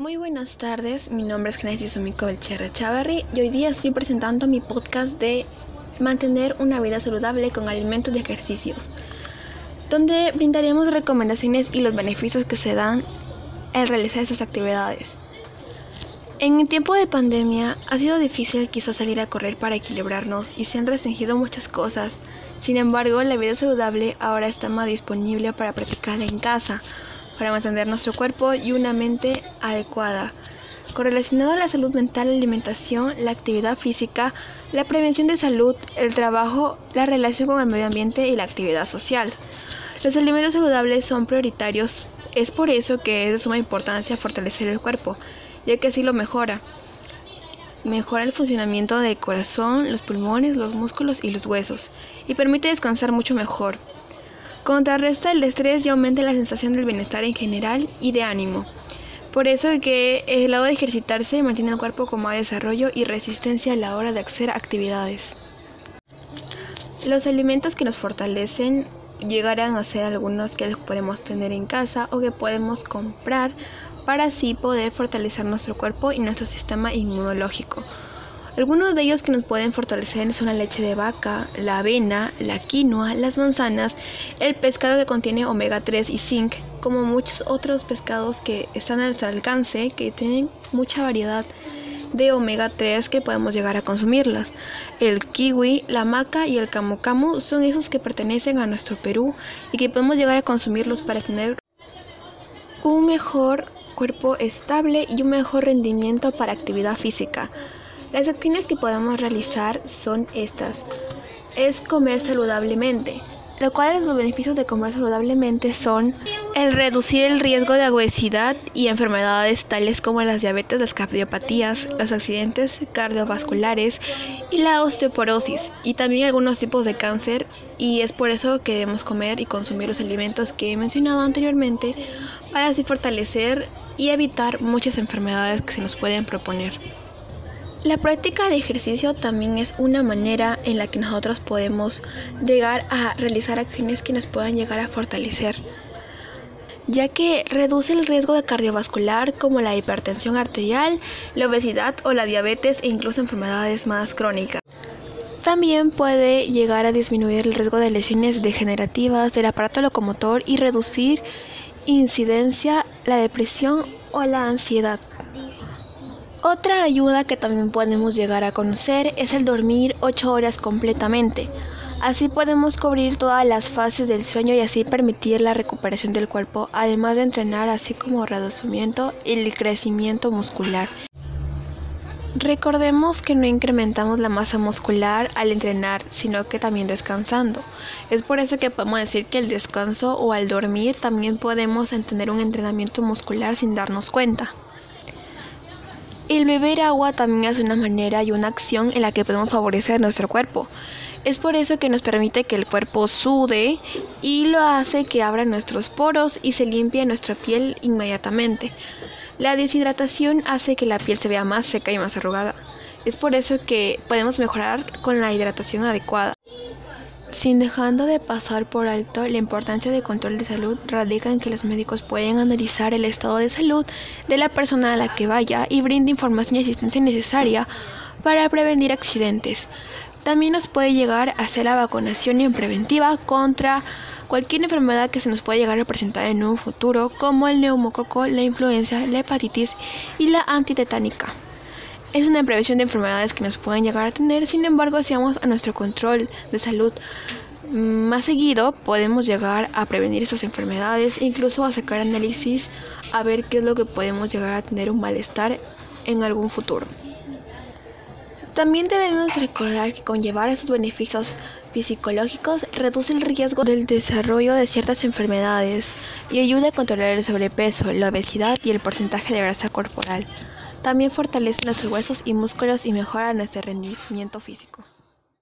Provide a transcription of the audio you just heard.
Muy buenas tardes, mi nombre es Genesis Sumiko Belcherra Chavarri y hoy día estoy presentando mi podcast de mantener una vida saludable con alimentos y ejercicios, donde brindaremos recomendaciones y los beneficios que se dan al realizar esas actividades. En el tiempo de pandemia ha sido difícil quizás salir a correr para equilibrarnos y se han restringido muchas cosas. Sin embargo, la vida saludable ahora está más disponible para practicarla en casa para mantener nuestro cuerpo y una mente adecuada. Correlacionado a la salud mental, la alimentación, la actividad física, la prevención de salud, el trabajo, la relación con el medio ambiente y la actividad social. Los alimentos saludables son prioritarios, es por eso que es de suma importancia fortalecer el cuerpo, ya que así lo mejora. Mejora el funcionamiento del corazón, los pulmones, los músculos y los huesos, y permite descansar mucho mejor. Contrarresta el estrés y aumenta la sensación del bienestar en general y de ánimo. Por eso que el lado de ejercitarse mantiene el cuerpo con más desarrollo y resistencia a la hora de hacer actividades. Los alimentos que nos fortalecen llegarán a ser algunos que podemos tener en casa o que podemos comprar para así poder fortalecer nuestro cuerpo y nuestro sistema inmunológico. Algunos de ellos que nos pueden fortalecer son la leche de vaca, la avena, la quinoa, las manzanas, el pescado que contiene omega 3 y zinc, como muchos otros pescados que están a nuestro alcance, que tienen mucha variedad de omega 3 que podemos llegar a consumirlas. El kiwi, la maca y el camu camu son esos que pertenecen a nuestro Perú y que podemos llegar a consumirlos para tener un mejor cuerpo estable y un mejor rendimiento para actividad física. Las acciones que podemos realizar son estas. Es comer saludablemente, lo cual los beneficios de comer saludablemente son el reducir el riesgo de obesidad y enfermedades tales como las diabetes, las cardiopatías, los accidentes cardiovasculares y la osteoporosis y también algunos tipos de cáncer y es por eso que debemos comer y consumir los alimentos que he mencionado anteriormente para así fortalecer y evitar muchas enfermedades que se nos pueden proponer. La práctica de ejercicio también es una manera en la que nosotros podemos llegar a realizar acciones que nos puedan llegar a fortalecer, ya que reduce el riesgo de cardiovascular como la hipertensión arterial, la obesidad o la diabetes e incluso enfermedades más crónicas. También puede llegar a disminuir el riesgo de lesiones degenerativas del aparato locomotor y reducir incidencia, la depresión o la ansiedad. Otra ayuda que también podemos llegar a conocer es el dormir 8 horas completamente. Así podemos cubrir todas las fases del sueño y así permitir la recuperación del cuerpo, además de entrenar así como reducimiento y el crecimiento muscular. Recordemos que no incrementamos la masa muscular al entrenar, sino que también descansando. Es por eso que podemos decir que el descanso o al dormir también podemos tener un entrenamiento muscular sin darnos cuenta. El beber agua también es una manera y una acción en la que podemos favorecer nuestro cuerpo. Es por eso que nos permite que el cuerpo sude y lo hace que abra nuestros poros y se limpie nuestra piel inmediatamente. La deshidratación hace que la piel se vea más seca y más arrugada. Es por eso que podemos mejorar con la hidratación adecuada. Sin dejando de pasar por alto la importancia del control de salud, radica en que los médicos pueden analizar el estado de salud de la persona a la que vaya y brinde información y asistencia necesaria para prevenir accidentes. También nos puede llegar a hacer la vacunación en preventiva contra cualquier enfermedad que se nos pueda llegar a presentar en un futuro, como el neumococo, la influenza, la hepatitis y la antitetánica es una prevención de enfermedades que nos pueden llegar a tener, sin embargo, si vamos a nuestro control de salud más seguido, podemos llegar a prevenir esas enfermedades, incluso a sacar análisis a ver qué es lo que podemos llegar a tener un malestar en algún futuro. También debemos recordar que con llevar esos beneficios psicológicos reduce el riesgo del desarrollo de ciertas enfermedades y ayuda a controlar el sobrepeso, la obesidad y el porcentaje de grasa corporal. También fortalece nuestros huesos y músculos y mejora nuestro rendimiento físico.